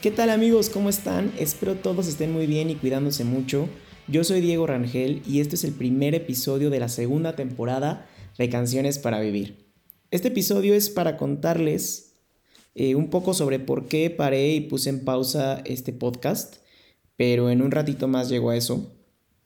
¿Qué tal amigos? ¿Cómo están? Espero todos estén muy bien y cuidándose mucho. Yo soy Diego Rangel y este es el primer episodio de la segunda temporada de Canciones para Vivir. Este episodio es para contarles eh, un poco sobre por qué paré y puse en pausa este podcast, pero en un ratito más llego a eso.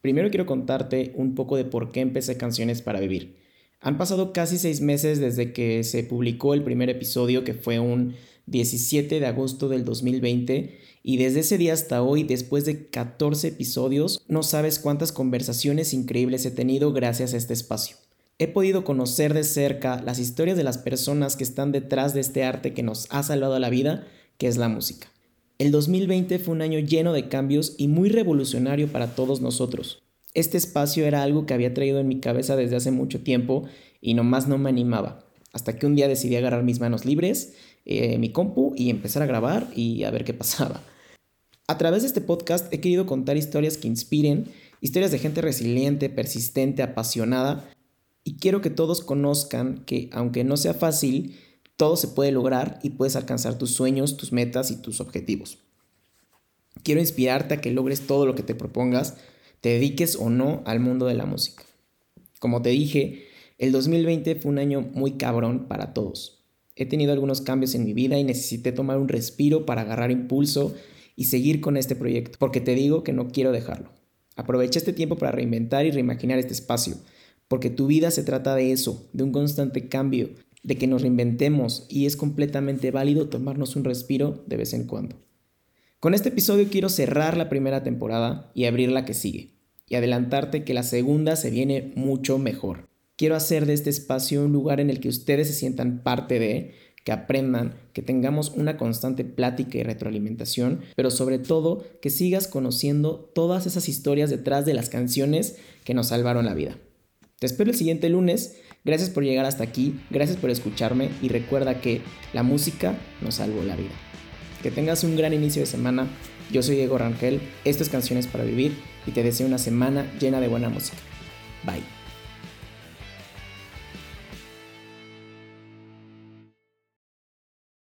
Primero quiero contarte un poco de por qué empecé Canciones para Vivir. Han pasado casi seis meses desde que se publicó el primer episodio, que fue un 17 de agosto del 2020, y desde ese día hasta hoy, después de 14 episodios, no sabes cuántas conversaciones increíbles he tenido gracias a este espacio. He podido conocer de cerca las historias de las personas que están detrás de este arte que nos ha salvado la vida, que es la música. El 2020 fue un año lleno de cambios y muy revolucionario para todos nosotros. Este espacio era algo que había traído en mi cabeza desde hace mucho tiempo y nomás no me animaba. Hasta que un día decidí agarrar mis manos libres, eh, mi compu y empezar a grabar y a ver qué pasaba. A través de este podcast he querido contar historias que inspiren, historias de gente resiliente, persistente, apasionada y quiero que todos conozcan que aunque no sea fácil, todo se puede lograr y puedes alcanzar tus sueños, tus metas y tus objetivos. Quiero inspirarte a que logres todo lo que te propongas te dediques o no al mundo de la música. Como te dije, el 2020 fue un año muy cabrón para todos. He tenido algunos cambios en mi vida y necesité tomar un respiro para agarrar impulso y seguir con este proyecto, porque te digo que no quiero dejarlo. Aprovecha este tiempo para reinventar y reimaginar este espacio, porque tu vida se trata de eso, de un constante cambio, de que nos reinventemos y es completamente válido tomarnos un respiro de vez en cuando. Con este episodio quiero cerrar la primera temporada y abrir la que sigue y adelantarte que la segunda se viene mucho mejor. Quiero hacer de este espacio un lugar en el que ustedes se sientan parte de, que aprendan, que tengamos una constante plática y retroalimentación, pero sobre todo que sigas conociendo todas esas historias detrás de las canciones que nos salvaron la vida. Te espero el siguiente lunes. Gracias por llegar hasta aquí, gracias por escucharme y recuerda que la música nos salvó la vida. Que tengas un gran inicio de semana. Yo soy Diego Rangel, esto es Canciones para Vivir y te deseo una semana llena de buena música. Bye.